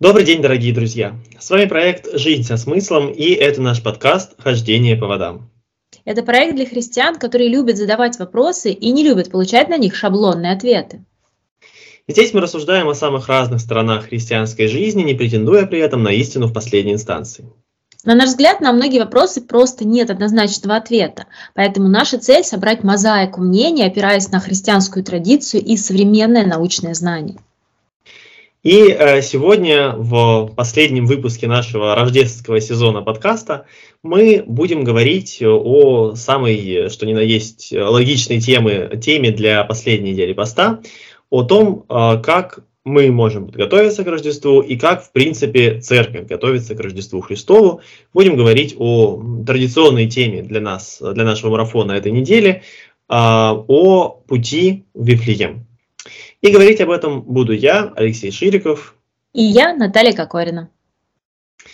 Добрый день, дорогие друзья! С вами проект «Жизнь со смыслом» и это наш подкаст «Хождение по водам». Это проект для христиан, которые любят задавать вопросы и не любят получать на них шаблонные ответы. Здесь мы рассуждаем о самых разных сторонах христианской жизни, не претендуя при этом на истину в последней инстанции. На наш взгляд, на многие вопросы просто нет однозначного ответа, поэтому наша цель – собрать мозаику мнений, опираясь на христианскую традицию и современное научное знание. И э, сегодня в последнем выпуске нашего рождественского сезона подкаста мы будем говорить о самой, что ни на есть, логичной темы, теме для последней недели поста, о том, э, как мы можем подготовиться к Рождеству и как, в принципе, церковь готовится к Рождеству Христову. Будем говорить о традиционной теме для нас, для нашего марафона этой недели, э, о пути в Вифлеем. И говорить об этом буду я, Алексей Шириков. И я, Наталья Кокорина.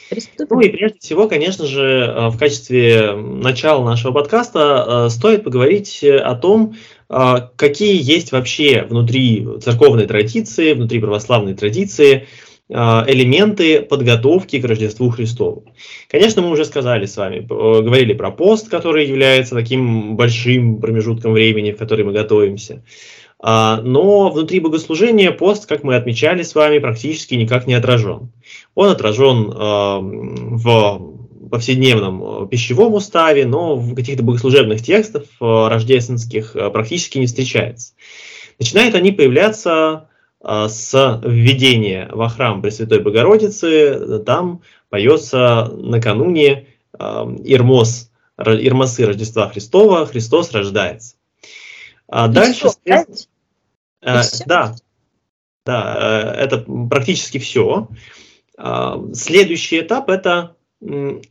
Приступим. Ну и прежде всего, конечно же, э, в качестве начала нашего подкаста э, стоит поговорить о том, э, какие есть вообще внутри церковной традиции, внутри православной традиции элементы подготовки к Рождеству Христову. Конечно, мы уже сказали с вами, говорили про пост, который является таким большим промежутком времени, в который мы готовимся. А, но внутри богослужения пост, как мы отмечали с вами, практически никак не отражен. Он отражен а, в повседневном пищевом уставе, но в каких-то богослужебных текстах рождественских практически не встречается. Начинают они появляться а, с введения во храм Пресвятой Богородицы, там поется накануне Ирмос, Ирмосы Рождества Христова, Христос рождается. А дальше, все, Э, да, да, э, это практически все. А, следующий этап это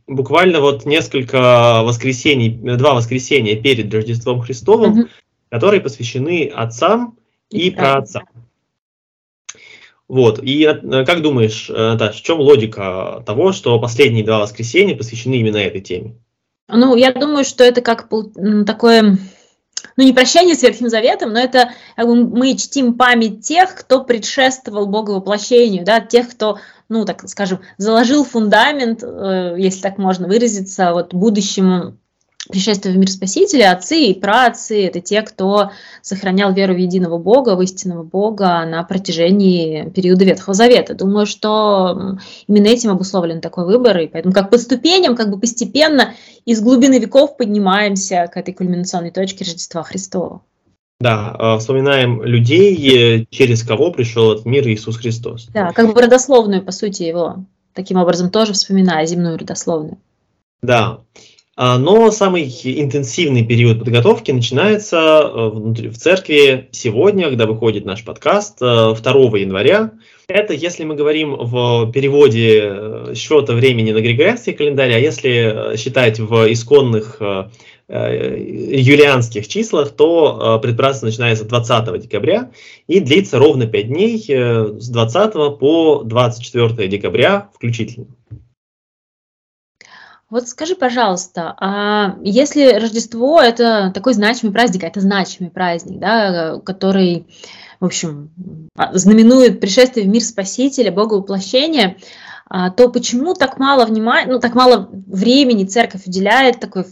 буквально вот несколько воскресений, два воскресения перед Рождеством Христовым, угу. которые посвящены отцам и праотцам. Вот. И э, как думаешь, Наташа, в чем логика того, что последние два воскресенья посвящены именно этой теме? Ну, я думаю, что это как такое ну не прощание с Ветхим Заветом, но это как бы, мы чтим память тех, кто предшествовал Богу воплощению, да, тех, кто, ну так скажем, заложил фундамент, э, если так можно выразиться, вот будущему пришествия в мир Спасителя, отцы и праотцы – это те, кто сохранял веру в единого Бога, в истинного Бога на протяжении периода Ветхого Завета. Думаю, что именно этим обусловлен такой выбор, и поэтому как по ступеням, как бы постепенно из глубины веков поднимаемся к этой кульминационной точке Рождества Христова. Да, а, вспоминаем людей, через кого пришел этот мир Иисус Христос. Да, как бы родословную, по сути, его таким образом тоже вспоминая земную родословную. Да. А, но самый интенсивный период подготовки начинается э, в церкви сегодня, когда выходит наш подкаст, 2 э, января. Это если мы говорим в переводе э, счета времени на григорианский календарь, а если считать в исконных юлианских числах, то предпраздник начинается 20 декабря и длится ровно 5 дней с 20 по 24 декабря включительно. Вот скажи, пожалуйста, а если Рождество это такой значимый праздник, это значимый праздник, да, который, в общем, а, знаменует пришествие в мир Спасителя, Бога воплощения, а, то почему так мало внимания, ну так мало времени церковь уделяет такой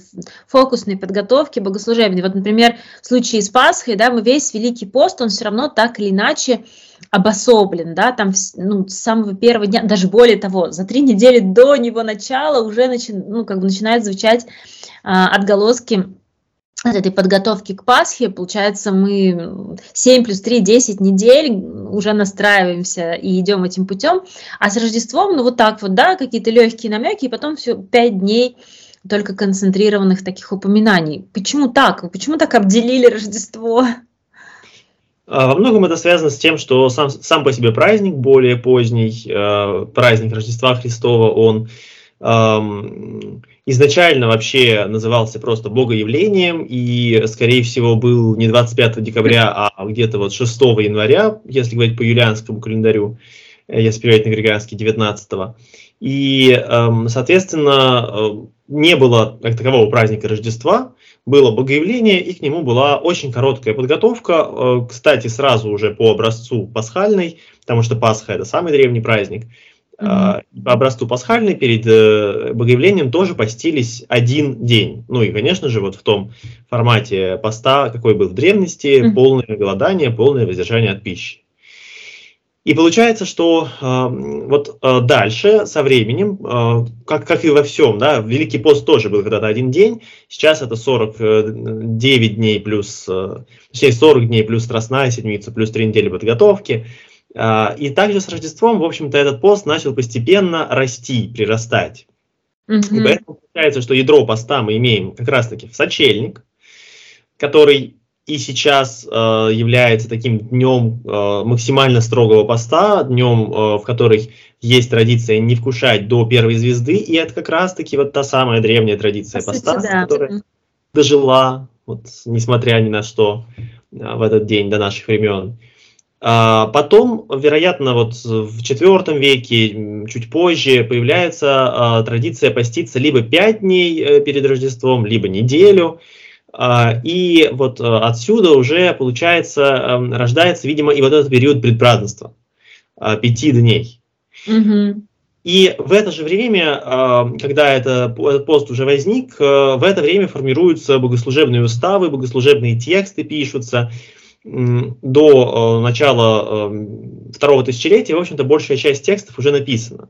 фокусной подготовке богослужебной? Вот, например, в случае с Пасхой, да, мы весь Великий пост, он все равно так или иначе обособлен, да, там ну, с самого первого дня, даже более того, за три недели до него начала уже начи, ну, как бы начинают звучать а, отголоски от этой подготовки к Пасхе, получается, мы 7 плюс 3, 10 недель уже настраиваемся и идем этим путем, а с Рождеством, ну вот так вот, да, какие-то легкие намеки, и потом все 5 дней только концентрированных таких упоминаний. Почему так? Почему так обделили Рождество? А, во многом это связано с тем, что сам, сам по себе праздник, более поздний, э, праздник Рождества Христова, он э, изначально вообще назывался просто богоявлением и, скорее всего, был не 25 декабря, а где-то вот 6 января, если говорить по юлианскому календарю, э, если переводить на григорианский 19 -го. И, э, соответственно, э, не было как такового праздника Рождества, было богоявление, и к нему была очень короткая подготовка, э, кстати, сразу уже по образцу пасхальной, потому что Пасха – это самый древний праздник. Mm-hmm. По образцу пасхальной перед Богоявлением тоже постились один день. Ну и, конечно же, вот в том формате поста, какой был в древности, mm-hmm. полное голодание, полное воздержание от пищи. И получается, что э, вот э, дальше, со временем, э, как, как и во всем, да, Великий пост тоже был когда-то один день, сейчас это 49 дней плюс, э, точнее 40 дней плюс Страстная Седмица, плюс 3 недели подготовки. Э, и также с Рождеством, в общем-то, этот пост начал постепенно расти, прирастать. Mm-hmm. И поэтому получается, что ядро поста мы имеем как раз-таки в сочельник, который и сейчас э, является таким днем э, максимально строгого поста, днем, э, в который есть традиция не вкушать до первой звезды, и это как раз-таки вот та самая древняя традиция По поста, сути, да. которая дожила, вот, несмотря ни на что, э, в этот день до наших времен. А потом, вероятно, вот в IV веке, чуть позже, появляется э, традиция поститься либо пять дней э, перед Рождеством, либо неделю. А, и вот э, отсюда уже, получается, эм, рождается, видимо, и вот этот период предпразднества, а, пяти дней. Угу. И в это же время, а, когда это, этот пост уже возник, э, в это время формируются богослужебные уставы, богослужебные тексты пишутся. До э, начала эм, второго тысячелетия, в общем-то, большая часть текстов уже написана.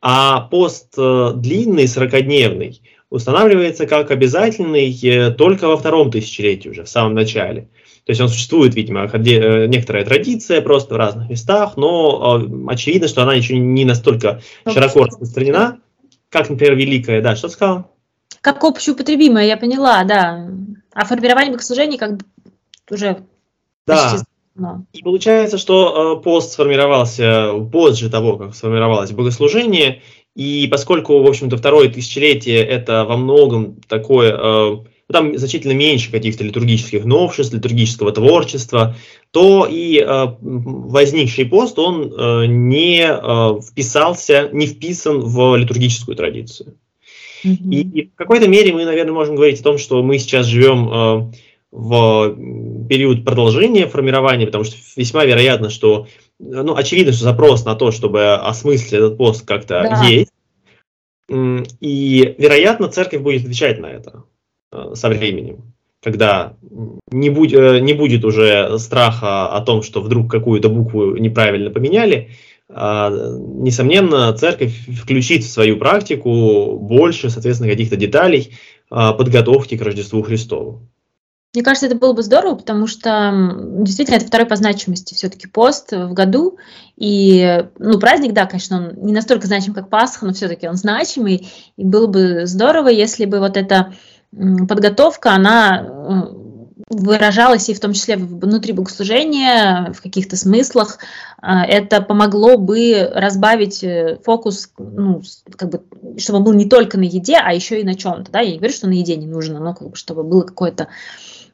А пост длинный, сорокодневный, устанавливается как обязательный э, только во втором тысячелетии уже, в самом начале. То есть он существует, видимо, э, некоторая традиция просто в разных местах, но э, очевидно, что она еще не настолько широко распространена, как, например, Великая. Да, что ты сказала? Как общеупотребимая, я поняла, да. А формирование богослужений как бы уже да. Но. И получается, что пост сформировался позже того, как сформировалось богослужение, и поскольку, в общем-то, второе тысячелетие это во многом такое, э, там значительно меньше каких-то литургических новшеств, литургического творчества, то и э, возникший пост, он э, не э, вписался, не вписан в литургическую традицию. Mm-hmm. И, и в какой-то мере мы, наверное, можем говорить о том, что мы сейчас живем э, в период продолжения формирования, потому что весьма вероятно, что ну, очевидно, что запрос на то, чтобы осмыслить этот пост как-то да. есть. И, вероятно, церковь будет отвечать на это э, со временем, когда не, будь, э, не будет уже страха о том, что вдруг какую-то букву неправильно поменяли. А, несомненно, церковь включит в свою практику больше, соответственно, каких-то деталей а, подготовки к Рождеству Христову. Мне кажется, это было бы здорово, потому что действительно это второй по значимости все-таки пост в году. И, ну, праздник, да, конечно, он не настолько значим, как Пасха, но все-таки он значимый. И было бы здорово, если бы вот эта подготовка, она э, выражалась и в том числе внутри богослужения, в каких-то смыслах. А, это помогло бы разбавить э, фокус, ну, как бы, чтобы он был не только на еде, а еще и на чем-то. Да? Я не говорю, что на еде не нужно, но как бы, чтобы было какое-то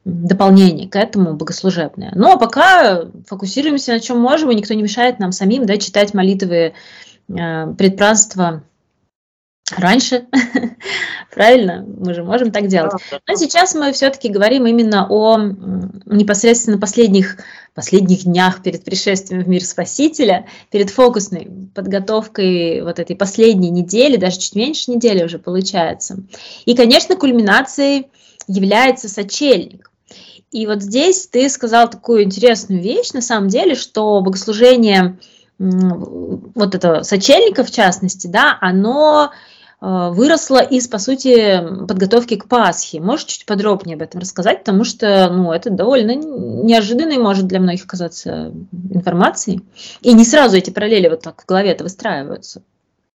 дополнение к этому богослужебное. Ну, а пока фокусируемся на чем можем, и никто не мешает нам самим да, читать молитвы э, предпразднства раньше. Правильно? Мы же можем так делать. Но сейчас мы все-таки говорим именно о непосредственно последних, последних днях перед пришествием в мир Спасителя, перед фокусной подготовкой вот этой последней недели, даже чуть меньше недели уже получается. И, конечно, кульминацией является сочельник. И вот здесь ты сказал такую интересную вещь, на самом деле, что богослужение вот это сочельника в частности, да, оно э, выросло из, по сути, подготовки к Пасхе. Можешь чуть подробнее об этом рассказать, потому что, ну, это довольно неожиданной может для многих казаться информацией. И не сразу эти параллели вот так в голове это выстраиваются.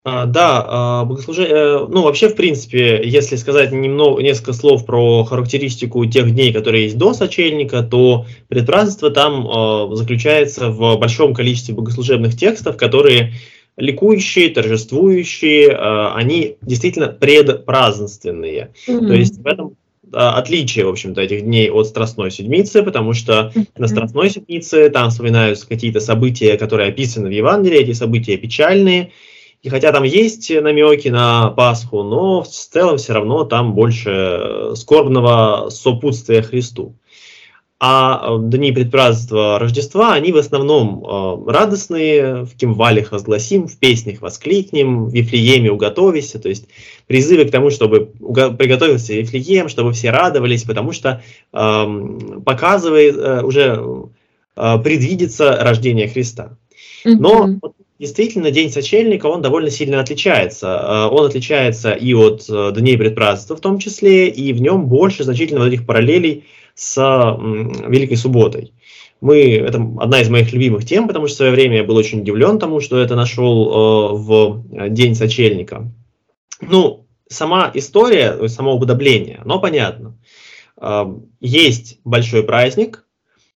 А, да, а, богослужение, э, ну вообще в принципе, если сказать немного, несколько слов про характеристику тех дней, которые есть до сочельника, то предпразднество там а, заключается в большом количестве богослужебных текстов, которые ликующие, торжествующие, они действительно предпразднственные. Mm-hmm. То есть в этом отличие, в общем-то, этих дней от Страстной Седмицы, потому что mm-hmm. на Страстной Седмице там вспоминаются какие-то события, которые описаны в Евангелии, эти события печальные, и хотя там есть намеки на Пасху, но в целом все равно там больше скорбного сопутствия Христу. а дни предпразднства Рождества, они в основном радостные, в кимвалях возгласим, в песнях воскликнем, в Вифлееме уготовись, то есть призывы к тому, чтобы приготовился Вифлеем, чтобы все радовались, потому что показывает э, уже предвидится рождение Христа. Но mm-hmm. Действительно день сочельника, он довольно сильно отличается. Он отличается и от э, дней предпразднства в том числе, и в нем больше значительно вот этих параллелей с Великой Субботой. Мы, это одна из моих любимых тем, потому что в свое время я был очень удивлен тому, что это нашел э, в День Сочельника. Ну, сама история, само уподобление, оно понятно. Э, есть большой праздник,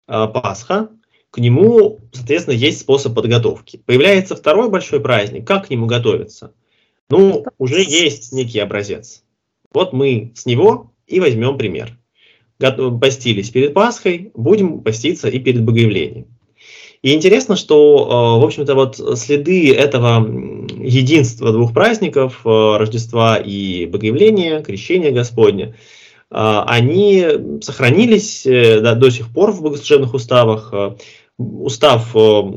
э, Пасха, к нему, соответственно, есть способ подготовки. Появляется второй большой праздник, как к нему готовиться? Ну, уже есть некий образец. Вот мы с него и возьмем пример постились перед Пасхой, будем поститься и перед Богоявлением. И интересно, что, э, в общем-то, вот следы этого единства двух праздников, э, Рождества и Богоявления, Крещения Господня, э, они сохранились до сих пор в богослужебных уставах. Устав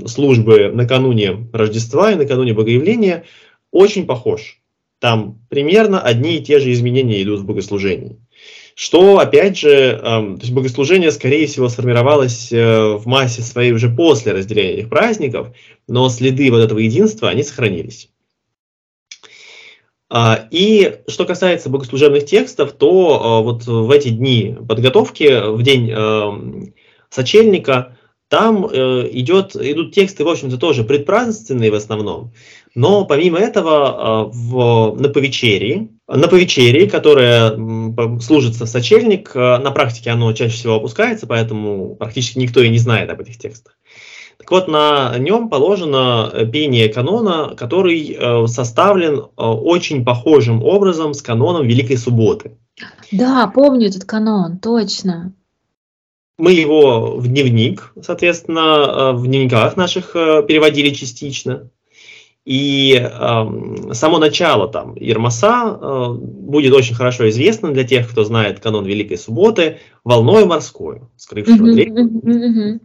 службы накануне Рождества и накануне Богоявления очень похож. Там примерно одни и те же изменения идут в богослужении что, опять же, э, то есть богослужение, скорее всего, сформировалось э, в массе своей уже после разделения этих праздников, но следы вот этого единства, они сохранились. А, и что касается богослужебных текстов, то э, вот в эти дни подготовки, в день э, сочельника, там э, идет, идут тексты, в общем-то, тоже предпразднственные в основном, но помимо этого в, на повечерии, на повечерии, которая служится в сочельник, э, на практике оно чаще всего опускается, поэтому практически никто и не знает об этих текстах. Так вот, на нем положено э, пение канона, который э, составлен очень похожим образом с каноном Великой Субботы. Да, помню этот канон, точно. Мы его в дневник, соответственно, в дневниках наших переводили частично. И э, само начало там Ермаса э, будет очень хорошо известно для тех, кто знает канон Великой Субботы, волной морской, скрывшего mm-hmm.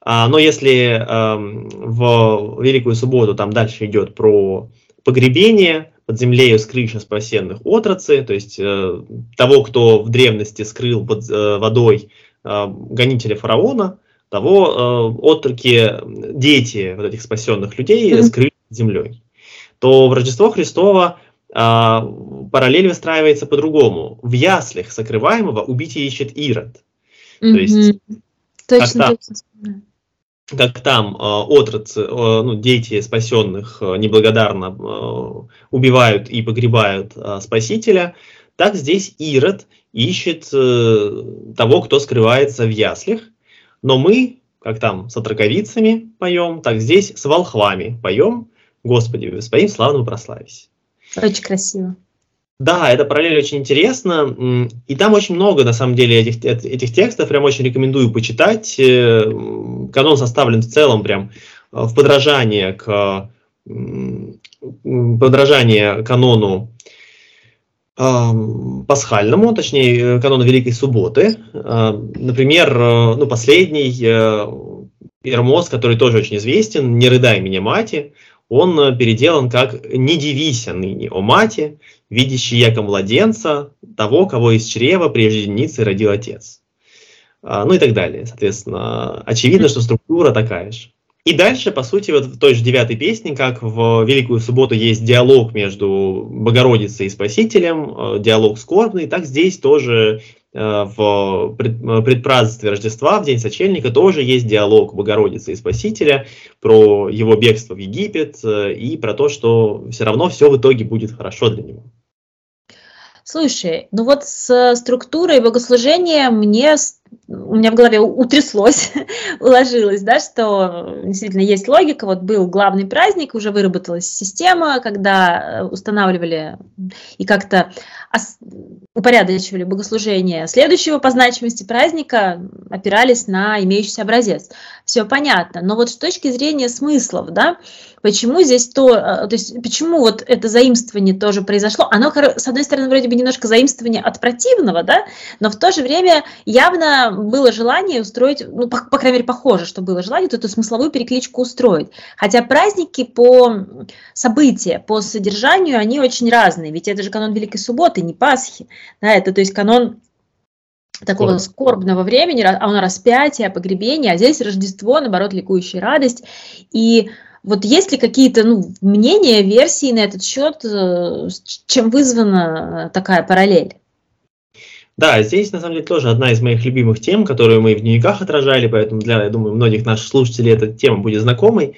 А, но если э, в Великую Субботу там дальше идет про погребение, под землею скрыша спасенных отрацы, то есть э, того, кто в древности скрыл под э, водой э, гонителя фараона, того э, отроки, дети вот этих спасенных людей mm-hmm. скрыли землей, то в Рождество Христово э, параллель выстраивается по-другому. В яслях сокрываемого убить ищет Ирод. Mm-hmm. То есть, точно, там, как там э, отрацы, э, ну, дети спасенных э, неблагодарно э, убивают и погребают э, Спасителя, так здесь Ирод ищет э, того, кто скрывается в яслях, но мы, как там с отраковицами поем, так здесь с волхвами поем, Господи, Господин, славно прославись. Очень красиво. Да, это параллель очень интересно. И там очень много, на самом деле, этих, этих текстов. Прям очень рекомендую почитать. Э, канон составлен в целом прям э, в подражание к подражание канону пасхальному, точнее, канону Великой Субботы. Например, э, ну, последний Ермос, который тоже очень известен, «Не рыдай меня, мати», он э, переделан как «Не дивися ныне, о мати, видящий яко младенца, того, кого из чрева прежде деницы родил отец». Ну и так далее. Соответственно, очевидно, что структура такая же. И дальше, по сути, вот в той же девятой песне, как в Великую Субботу есть диалог между Богородицей и Спасителем, э, диалог скорбный, так здесь тоже э, в предпразднестве Рождества, в День Сочельника, тоже есть диалог Богородицы и Спасителя про его бегство в Египет э, и про то, что все равно все в итоге будет хорошо для него. Слушай, ну вот с структурой богослужения мне у меня в голове утряслось, уложилось, да, что действительно есть логика. Вот был главный праздник, уже выработалась система, когда э, устанавливали и как-то упорядочивали богослужение следующего по значимости праздника, опирались на имеющийся образец. Все понятно. Но вот с точки зрения смыслов, да, почему здесь то, э, то есть почему вот это заимствование тоже произошло? Оно, с одной стороны, вроде бы немножко заимствование от противного, да, но в то же время явно было желание устроить, ну, по, по крайней мере, похоже, что было желание эту смысловую перекличку устроить. Хотя праздники по события, по содержанию, они очень разные. Ведь это же канон Великой Субботы, не Пасхи. Да, это то есть канон такого скорбного времени, а он распятие, погребение, а здесь Рождество, наоборот, ликующая радость. И вот есть ли какие-то ну, мнения, версии на этот счет, э, чем вызвана такая параллель? Да, здесь на самом деле тоже одна из моих любимых тем, которую мы в дневниках отражали, поэтому для, я думаю, многих наших слушателей эта тема будет знакомой.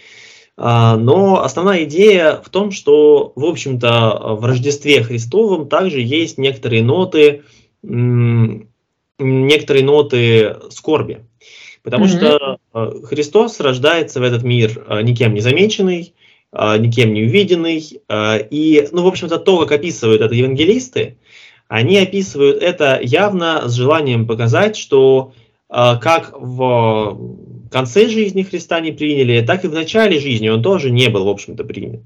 А, но основная идея в том, что, в общем-то, в Рождестве Христовом также есть некоторые ноты, некоторые ноты скорби. Потому mm-hmm. что а, Христос рождается в этот мир а, никем не замеченный, никем не увиденный. И, ну, в общем-то, то, как описывают это евангелисты, они описывают это явно с желанием показать, что как в конце жизни Христа не приняли, так и в начале жизни он тоже не был, в общем-то, принят.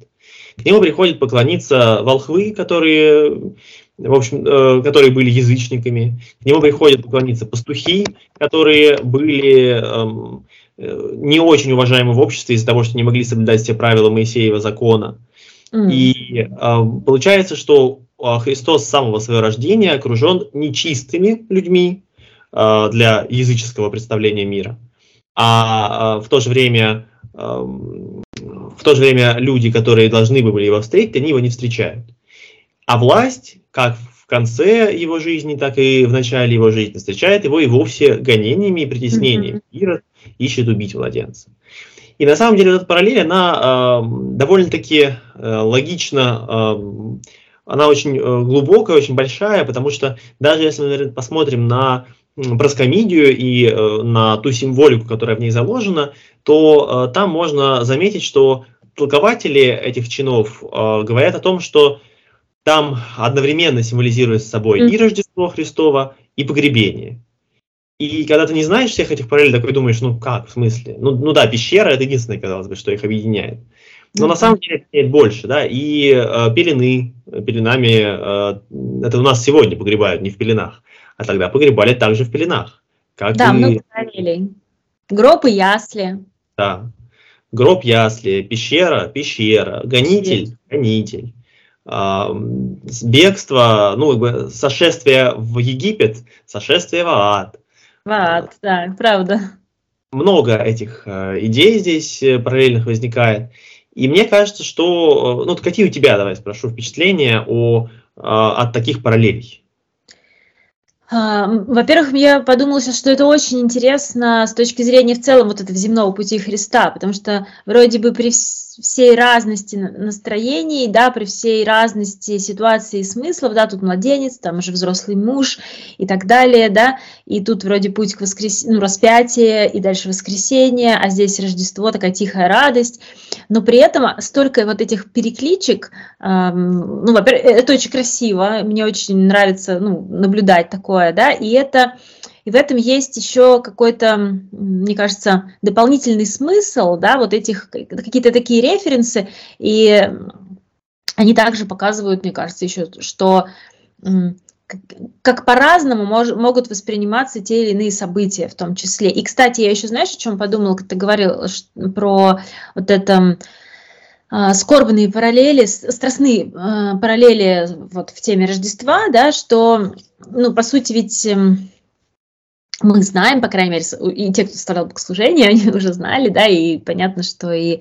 К нему приходят поклониться волхвы, которые, в общем, э, которые были язычниками. К нему приходят поклониться пастухи, которые были эм, э, не очень уважаемы в обществе из-за того, что не могли соблюдать все правила Моисеева закона. Mm. И э, получается, что э, Христос с самого своего рождения окружен нечистыми людьми э, для языческого представления мира а, а в то же время в то же время люди, которые должны бы были его встретить, они его не встречают. А власть, как в конце его жизни, так и в начале его жизни, встречает его и вовсе гонениями и притеснениями. Ирод ищет убить младенца. И на самом деле эта параллель, она э, довольно-таки э, логична, э, она очень э, глубокая, очень большая, потому что даже если мы наверное, посмотрим на проскомидию и э, на ту символику, которая в ней заложена, то э, там можно заметить, что толкователи этих чинов говорят о том, что там одновременно символизирует собой и Рождество Христово, и погребение. И когда ты не знаешь всех этих параллелей, такой думаешь, ну как, в смысле? Ну, ну да, пещера это единственное, казалось бы, что их объединяет. Но на самом деле это больше, да, и э, пелены, пеленами, э, это у нас сегодня погребают, не в пеленах а тогда погребали также в пеленах. Как да, и... много параллелей. Гроб и ясли. Да. Гроб, ясли, пещера, пещера, гонитель, гонитель. А, бегство, ну, как бы сошествие в Египет, сошествие в ад. В ад, да, правда. Много этих э, идей здесь э, параллельных возникает. И мне кажется, что, э, ну, какие у тебя, давай спрошу, впечатления о, от таких параллелей? Во-первых, я подумала сейчас, что это очень интересно с точки зрения в целом вот этого земного пути Христа, потому что вроде бы при всей разности настроений, да, при всей разности ситуации и смыслов, да, тут младенец, там уже взрослый муж и так далее, да, и тут вроде путь к воскресению, ну, распятие и дальше воскресенье, а здесь Рождество, такая тихая радость, но при этом столько вот этих перекличек, эм, ну, во-первых, это очень красиво, мне очень нравится, ну, наблюдать такое, да, и это и в этом есть еще какой-то, мне кажется, дополнительный смысл, да, вот этих какие-то такие референсы, и они также показывают, мне кажется, еще, что как по-разному мож, могут восприниматься те или иные события в том числе. И, кстати, я еще, знаешь, о чем подумала, когда ты говорил про вот это э, скорбные параллели, страстные э, параллели вот в теме Рождества, да, что, ну, по сути, ведь эм, мы знаем, по крайней мере, и те, кто составлял богослужение, они уже знали, да, и понятно, что и,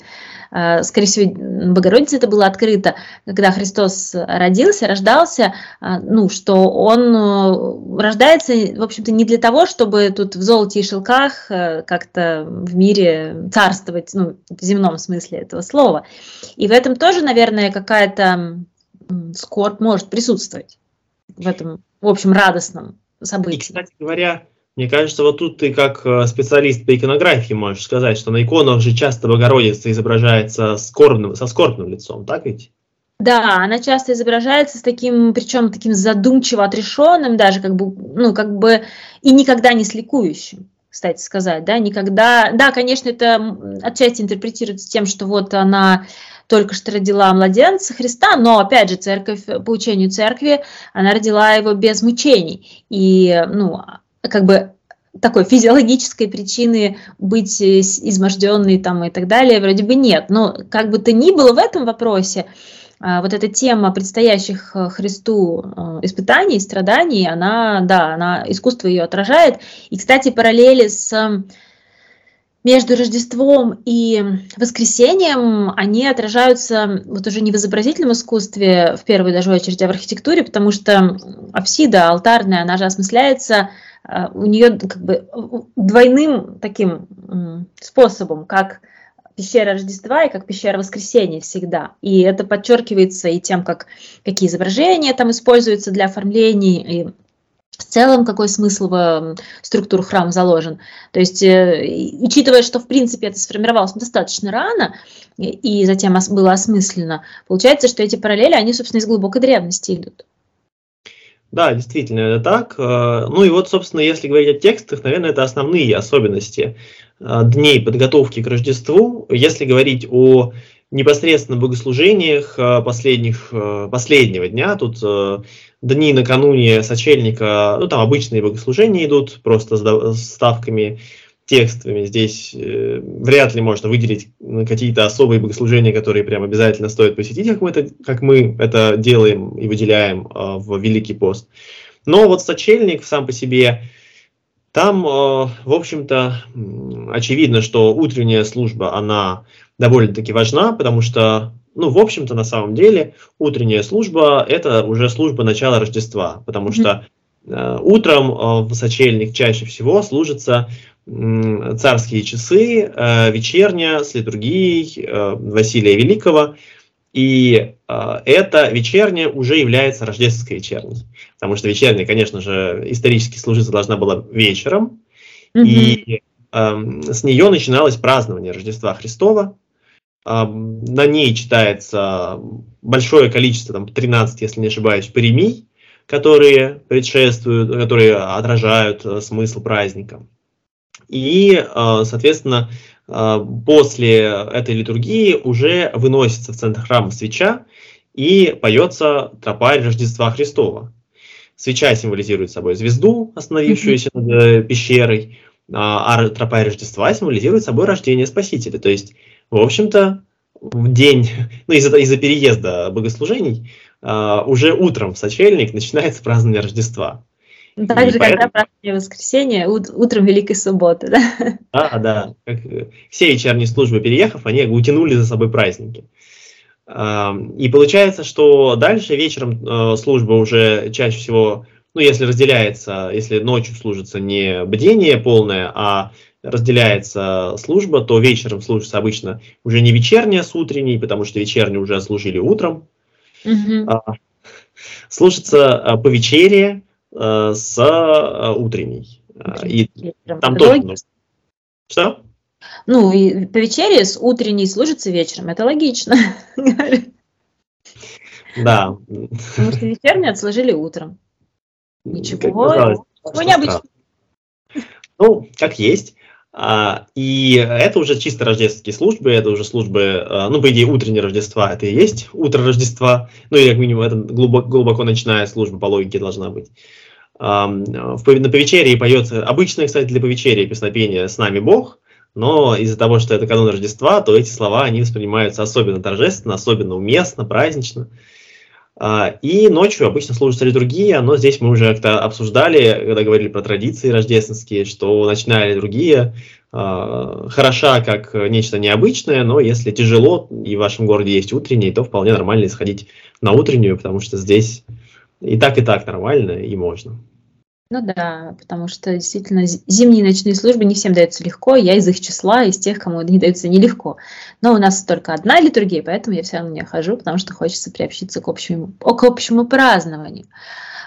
э, скорее всего, Богородице это было открыто, когда Христос родился, рождался, э, ну, что он э, рождается, в общем-то, не для того, чтобы тут в золоте и шелках как-то в мире царствовать, ну, в земном смысле этого слова. И в этом тоже, наверное, какая-то скорбь может присутствовать, в этом, в общем, радостном событии. И, кстати говоря, мне кажется, вот тут ты как э, специалист по иконографии можешь сказать, что на иконах же часто Богородица изображается скорбным, со скорбным лицом, так ведь? Да, она часто изображается с таким, причем таким задумчиво отрешенным, даже как бы, ну, как бы и никогда не с ликующим, кстати сказать, да, никогда, да, конечно, это отчасти интерпретируется тем, что вот она только что родила младенца Христа, но, опять же, церковь, по учению церкви, она родила его без мучений, и, ну, как бы такой физиологической причины быть изможденной там и так далее вроде бы нет. Но как бы то ни было в этом вопросе, а, вот эта тема предстоящих э, Христу э, испытаний, страданий, она, да, она, искусство ее отражает. И, кстати, параллели с между Рождеством и Воскресением, они отражаются вот уже не в изобразительном искусстве, в первую даже очередь, а в архитектуре, потому что апсида алтарная, она же осмысляется э, у нее как бы двойным таким способом, как пещера Рождества и как пещера Воскресения всегда. И это подчеркивается и тем, как, какие изображения там используются для оформлений, и в целом какой смысл в структуру храма заложен. То есть, э, учитывая, что в принципе это сформировалось достаточно рано и затем было осмысленно, получается, что эти параллели, они, собственно, из глубокой древности идут. Да, действительно, это так. Э, ну и вот, собственно, если говорить о текстах, наверное, это основные особенности э, дней подготовки к Рождеству. Если говорить о непосредственно богослужениях последних, последнего дня, тут дни накануне сочельника, ну там обычные богослужения идут просто с ставками текстовыми. Здесь э, вряд ли можно выделить какие-то особые богослужения, которые прям обязательно стоит посетить, как мы это, как мы это делаем и выделяем э, в Великий пост. Но вот сочельник сам по себе, там, э, в общем-то, очевидно, что утренняя служба, она довольно-таки важна, потому что, ну, в общем-то, на самом деле, утренняя служба – это уже служба начала Рождества, потому что э, утром э, в сочельник чаще всего служится царские часы, э, вечерня с литургией э, Василия Великого. И э, эта вечерня уже является рождественской вечерней. Потому что вечерня, конечно же, исторически служиться должна была вечером. Mm-hmm. И с нее начиналось празднование Рождества Христова. На ней читается большое количество, там 13, если не ошибаюсь, паремий, которые предшествуют, которые отражают смысл праздника. И, э, соответственно, э, после этой литургии уже выносится в центр храма свеча и поется тропарь Рождества Христова. Свеча символизирует собой звезду, остановившуюся над э, пещерой, а, а тропарь Рождества символизирует собой рождение Спасителя. То есть, в общем-то, в день, ну, из-за из переезда богослужений, уже утром в сочельник начинается празднование Рождества. Ну, так же, поэтому... когда празднование воскресенье, утром Великой Субботы, да? Да, да. Как э, все вечерние службы переехав, они утянули за собой праздники. И получается, что дальше вечером э, служба уже чаще всего, ну, если разделяется, если ночью служится не бдение полное, а разделяется служба, то вечером служится обычно уже не вечерняя с утренней, потому что вечернюю уже служили утром. Угу. Служится а, по вечере, Э, с э, утренней. Э, и там тоже... Ну, что? Ну, и по вечере с утренней служится вечером. Это логично. Да. Потому что вечерние отслужили утром. Ничего, ничего необычного. Ну, как есть. А, и это уже чисто рождественские службы, это уже службы, ну, по идее, утреннее Рождества, это и есть утро Рождества, ну, или как минимум, это глубоко, глубоко начиная служба по логике должна быть. На повечерии поется, обычное, кстати, для повечерия песнопение «С нами Бог», но из-за того, что это канун Рождества, то эти слова, они воспринимаются особенно торжественно, особенно уместно, празднично. А, и ночью обычно служится литургия, но здесь мы уже как-то обсуждали, когда говорили про традиции рождественские, что ночная литургия э, хороша как нечто необычное, но если тяжело и в вашем городе есть утренний, то вполне нормально сходить на утреннюю, потому что здесь и так, и так нормально, и можно. Ну да, потому что действительно зимние ночные службы не всем даются легко, я из их числа, из тех, кому они даются нелегко. Но у нас только одна литургия, поэтому я все равно не хожу, потому что хочется приобщиться к общему, к общему празднованию.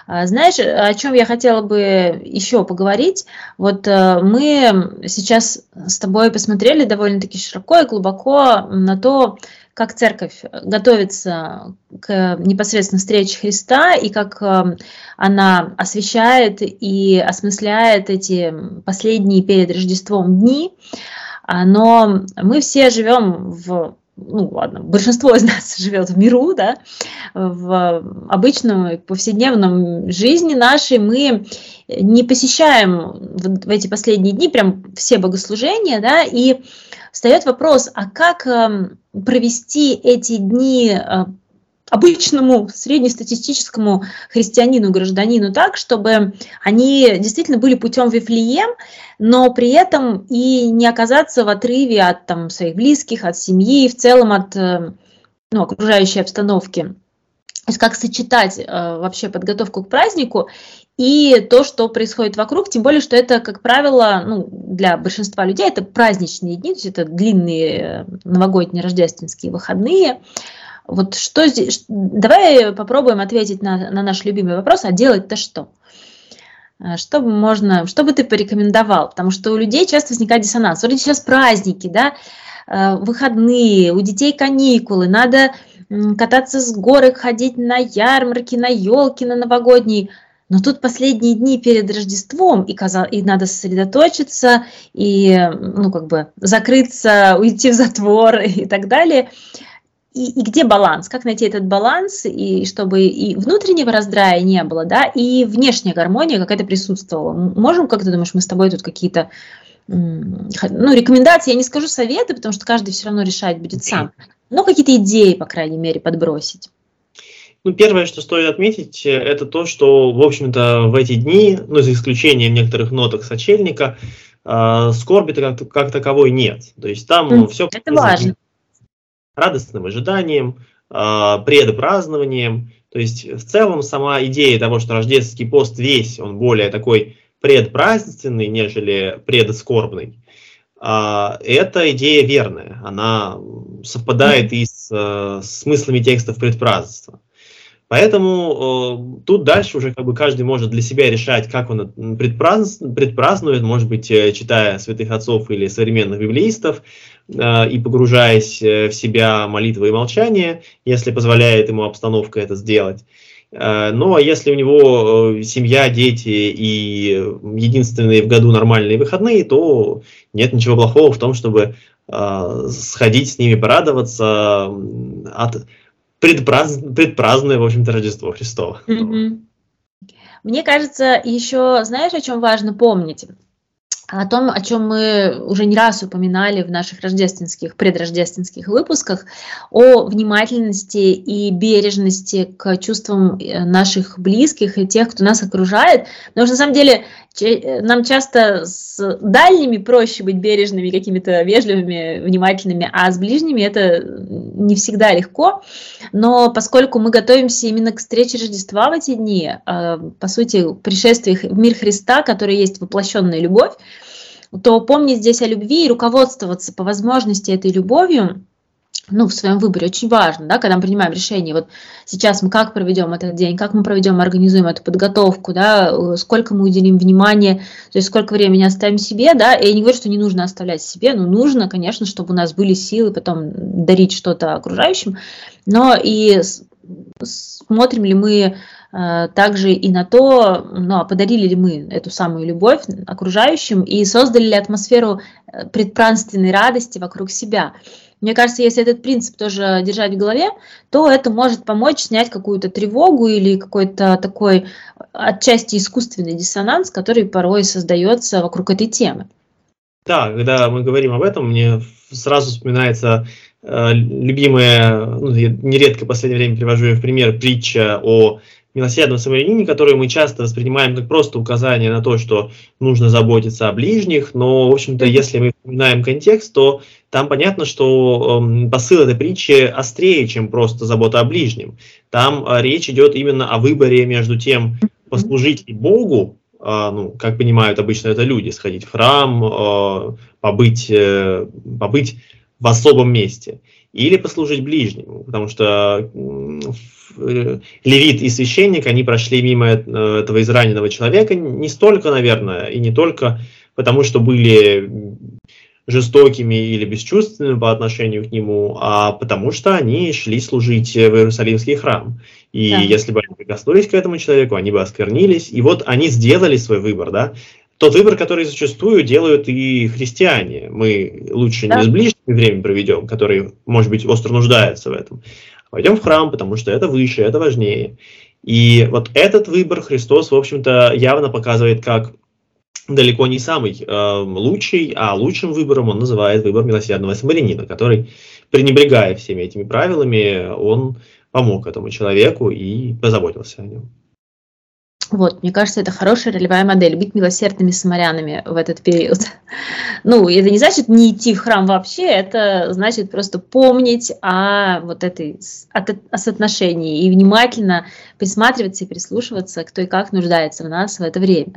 А, знаешь, о чем я хотела бы еще поговорить? Вот э, мы сейчас с тобой посмотрели довольно-таки широко и глубоко на то, как церковь готовится к непосредственно встрече Христа и как э, она освещает и осмысляет эти последние перед Рождеством дни. А, но мы все живем в ну ладно, большинство из нас живет в миру, да, в обычном повседневном жизни нашей мы не посещаем в эти последние дни прям все богослужения, да, и встает вопрос, а как эм, провести эти дни э, обычному среднестатистическому христианину, гражданину так, чтобы они действительно были путем Вифлеем, но при этом и не оказаться в отрыве от там, своих близких, от семьи, в целом от э, ну, окружающей обстановки. То есть как сочетать э, вообще подготовку к празднику и то, что происходит вокруг, тем более, что это, как правило, ну, для большинства людей это праздничные дни, то есть это длинные э, новогодние рождественские выходные. Вот что здесь, давай попробуем ответить на, на наш любимый вопрос, а делать-то что? Э, что бы можно, что бы ты порекомендовал? Потому что у людей часто возникает диссонанс. Вроде сейчас праздники, да, э, выходные, у детей каникулы, надо кататься с горок, ходить на ярмарки, на елки, на новогодние. Но тут последние дни перед Рождеством, и, казал, и надо сосредоточиться, и ну, как бы закрыться, уйти в затвор и так далее и, и где баланс, как найти этот баланс, и чтобы и внутреннего раздрая не было, да, и внешняя гармония какая-то присутствовала. Можем, как ты думаешь, мы с тобой тут какие-то ну, рекомендации, я не скажу советы, потому что каждый все равно решать будет сам, но какие-то идеи, по крайней мере, подбросить. Ну, первое, что стоит отметить, это то, что, в общем-то, в эти дни, ну, за исключением некоторых ноток сочельника, э, скорби как, как таковой нет. То есть там mm, все... Это важно радостным ожиданием, а, предпразднованием. То есть в целом сама идея того, что рождественский пост весь, он более такой предпразднственный, нежели предскорбный, а, эта идея верная. Она совпадает и с э, смыслами текстов предпразднества. Поэтому э, тут дальше уже как бы каждый может для себя решать, как он предпразд... предпразднует, может быть, э, читая святых отцов или современных библеистов э, и погружаясь э, в себя молитвой и молчание, если позволяет ему обстановка это сделать. Э, ну а если у него э, семья, дети и единственные в году нормальные выходные, то нет ничего плохого в том, чтобы э, сходить с ними порадоваться от предпраз... предпразднуя, в общем-то, Рождество Христово. Mm-hmm. Мне кажется, еще знаешь, о чем важно помнить? о том, о чем мы уже не раз упоминали в наших рождественских, предрождественских выпусках, о внимательности и бережности к чувствам э, наших близких и тех, кто нас окружает. Потому что на самом деле нам часто с дальними проще быть бережными, какими-то вежливыми, внимательными, а с ближними это не всегда легко. Но поскольку мы готовимся именно к встрече Рождества в эти дни, э, по сути, пришествие в мир Христа, который есть воплощенная любовь, то помнить здесь о любви и руководствоваться по возможности этой любовью, ну, в своем выборе очень важно, да, когда мы принимаем решение, вот сейчас мы как проведем этот день, как мы проведем, организуем эту подготовку, да, сколько мы уделим внимания, то есть сколько времени оставим себе, да, и я не говорю, что не нужно оставлять себе, но нужно, конечно, чтобы у нас были силы потом дарить что-то окружающим, но и смотрим ли мы Э, также и на то, ну, а подарили ли мы эту самую любовь окружающим и создали ли атмосферу э, предпразднственной радости вокруг себя. Мне кажется, если этот принцип тоже держать в голове, то это может помочь снять какую-то тревогу или какой-то такой отчасти искусственный диссонанс, который порой создается вокруг этой темы. Да, когда мы говорим об этом, мне сразу вспоминается э, любимая, ну, я нередко в последнее время привожу ее в пример, притча о милосердном самарянине, которую мы часто воспринимаем как просто указание на то, что нужно заботиться о ближних, но, в общем-то, если мы вспоминаем контекст, то там понятно, что э, посыл этой притчи острее, чем просто забота о ближнем. Там э, речь идет именно о выборе между тем, послужить Богу, э, ну, как понимают обычно это люди, сходить в храм, э, побыть, э, побыть в особом месте, или послужить ближнему, потому что левит и священник, они прошли мимо этого израненного человека не столько, наверное, и не только потому, что были жестокими или бесчувственными по отношению к нему, а потому что они шли служить в Иерусалимский храм. И да. если бы они прикоснулись к этому человеку, они бы осквернились. И вот они сделали свой выбор, да. Тот выбор, который зачастую делают и христиане. Мы лучше да. не с ближними время проведем, которые, может быть, остро нуждаются в этом. Пойдем в храм, потому что это выше, это важнее. И вот этот выбор Христос, в общем-то, явно показывает как далеко не самый э, лучший, а лучшим выбором он называет выбор милосердного самарянина, который, пренебрегая всеми этими правилами, он помог этому человеку и позаботился о нем. Вот, мне кажется, это хорошая ролевая модель, быть милосердными самарянами в этот период. Ну, это не значит не идти в храм вообще, это значит просто помнить о вот этой о соотношении и внимательно присматриваться и прислушиваться, кто и как нуждается в нас в это время.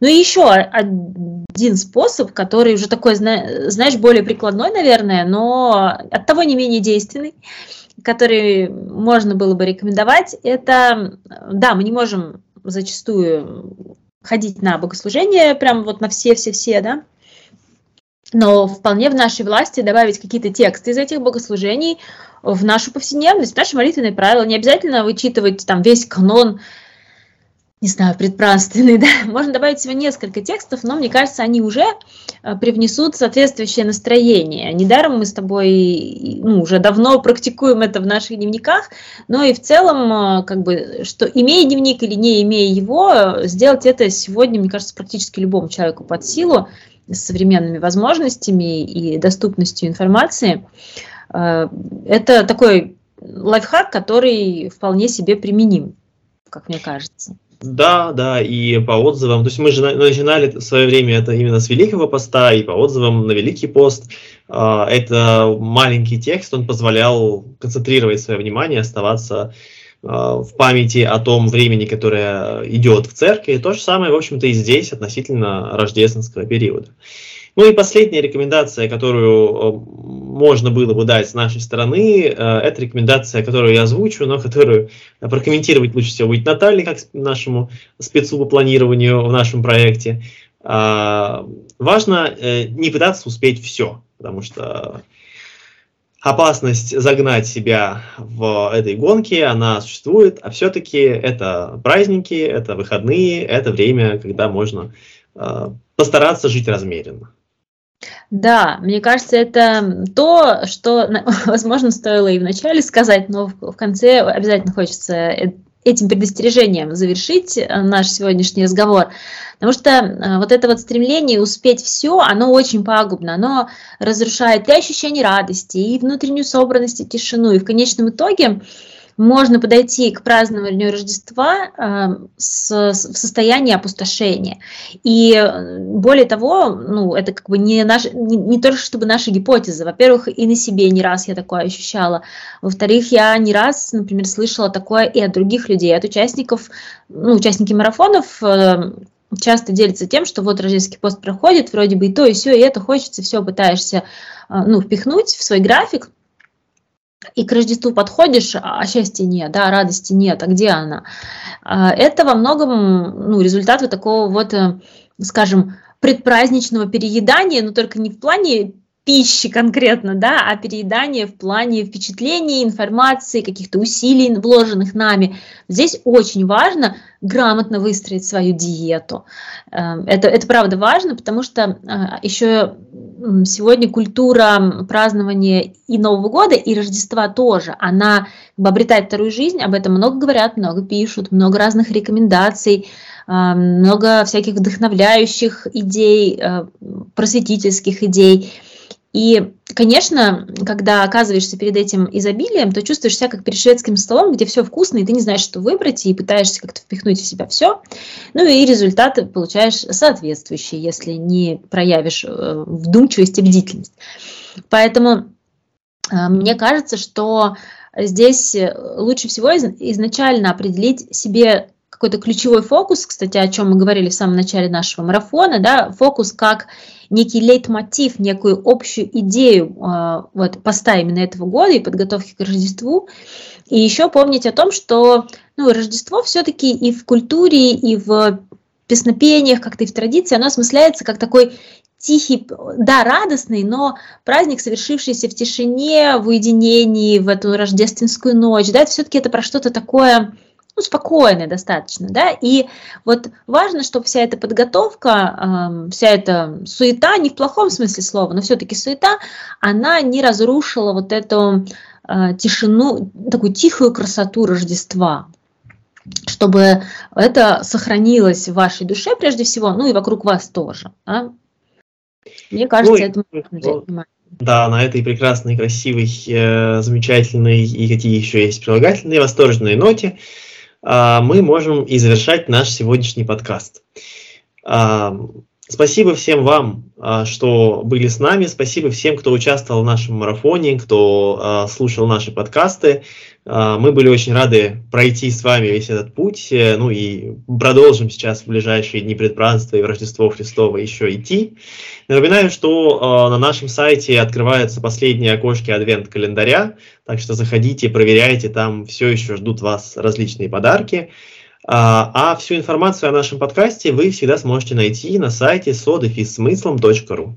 Ну и еще один способ, который уже такой, знаешь, более прикладной, наверное, но от того не менее действенный, который можно было бы рекомендовать, это, да, мы не можем зачастую ходить на богослужение, прям вот на все-все-все, да, но вполне в нашей власти добавить какие-то тексты из этих богослужений в нашу повседневность, в наши молитвенные правила. Не обязательно вычитывать там весь канон не знаю, предпраздственный, да, можно добавить всего несколько текстов, но мне кажется, они уже э, привнесут соответствующее настроение. Недаром мы с тобой ну, уже давно практикуем это в наших дневниках, но и в целом, э, как бы, что имея дневник или не имея его, сделать это сегодня, мне кажется, практически любому человеку под силу с современными возможностями и доступностью информации. Э, это такой лайфхак, который вполне себе применим, как мне кажется. Да, да, и по отзывам, то есть мы же начинали в свое время это именно с Великого поста, и по отзывам на Великий пост, а, это маленький текст, он позволял концентрировать свое внимание, оставаться а, в памяти о том времени, которое идет в церкви. То же самое, в общем-то, и здесь относительно рождественского периода. Ну и последняя рекомендация, которую э, можно было бы дать с нашей стороны, э, это рекомендация, которую я озвучу, но которую прокомментировать лучше всего будет Наталья, как нашему спецу по планированию в нашем проекте. А, важно э, не пытаться успеть все, потому что опасность загнать себя в этой гонке, она существует, а все-таки это праздники, это выходные, это время, когда можно постараться жить размеренно. Да, мне кажется, это то, что, возможно, стоило и вначале сказать, но в конце обязательно хочется э, этим предостережением завершить э, наш сегодняшний разговор. Потому что э, вот это вот стремление успеть все, оно очень пагубно, оно разрушает и ощущение радости, и внутреннюю собранность, и тишину. И в конечном итоге можно подойти к празднованию Рождества э, с, в состоянии опустошения. И э, более того, ну, это как бы не, наш, не, не только чтобы наша гипотеза. Во-первых, и на себе не раз я такое ощущала. Во-вторых, я не раз, например, слышала такое и от других людей, от участников, ну, участники марафонов, э, часто делятся тем, что вот рождественский пост проходит, вроде бы и то, и все, и это хочется, все пытаешься ну, впихнуть в свой график, и к Рождеству подходишь, а счастья нет, да, радости нет, а где она? А, это во многом ну, результат вот такого вот, э, скажем, предпраздничного переедания, но только не в плане пищи конкретно, да, а переедание в плане впечатлений, информации, каких-то усилий, вложенных нами. Здесь очень важно грамотно выстроить свою диету. Эм, это, это правда важно, потому что э, еще сегодня культура празднования и Нового года, и Рождества тоже, она обретает вторую жизнь, об этом много говорят, много пишут, много разных рекомендаций, эм, много всяких вдохновляющих идей, э, просветительских идей. И, конечно, когда оказываешься перед этим изобилием, то чувствуешь себя как перед шведским столом, где все вкусно, и ты не знаешь, что выбрать, и пытаешься как-то впихнуть в себя все. Ну и результаты получаешь соответствующие, если не проявишь э, вдумчивость и бдительность. Поэтому э, мне кажется, что здесь лучше всего изначально определить себе какой-то ключевой фокус, кстати, о чем мы говорили в самом начале нашего марафона, да, фокус как некий лейтмотив, некую общую идею э, вот, поста именно этого года и подготовки к Рождеству. И еще помнить о том, что ну, Рождество все-таки и в культуре, и в песнопениях, как-то и в традиции, оно осмысляется как такой тихий, да, радостный, но праздник, совершившийся в тишине, в уединении, в эту рождественскую ночь, да, все-таки это про что-то такое, ну, спокойное достаточно, да, и вот важно, чтобы вся эта подготовка, э, вся эта суета, не в плохом смысле слова, но все-таки суета, она не разрушила вот эту э, тишину, такую тихую красоту Рождества, чтобы это сохранилось в вашей душе прежде всего, ну и вокруг вас тоже. Да? Мне кажется, ну, это можно взять внимание. Да, на этой прекрасной, красивой, э, замечательной и какие еще есть прилагательные, восторженной ноте мы можем и завершать наш сегодняшний подкаст. Спасибо всем вам, э, что были с нами. Спасибо всем, кто участвовал в нашем марафоне, кто э, слушал наши подкасты. А, мы были очень рады пройти с вами весь этот путь, э, ну и продолжим сейчас в ближайшие дни предпразднства и в Рождество Христово еще идти. Напоминаю, что на нашем сайте открываются последние окошки адвент-календаря, так что заходите, проверяйте, там все еще ждут вас различные подарки. А, а всю информацию о нашем подкасте вы всегда сможете найти на сайте sodefissmыслом.ru.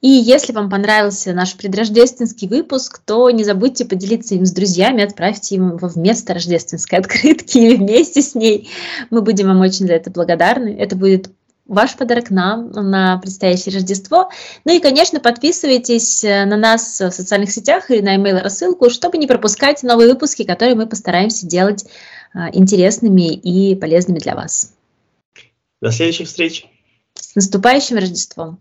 И если вам понравился наш предрождественский выпуск, то не забудьте поделиться им с друзьями, отправьте им его вместо рождественской открытки или вместе с ней. Мы будем вам очень за это благодарны. Это будет ваш подарок нам на предстоящее Рождество. Ну и, конечно, подписывайтесь э, на нас в социальных сетях или на email рассылку, чтобы не пропускать новые выпуски, которые мы постараемся делать интересными и полезными для вас. До следующих встреч. С наступающим Рождеством!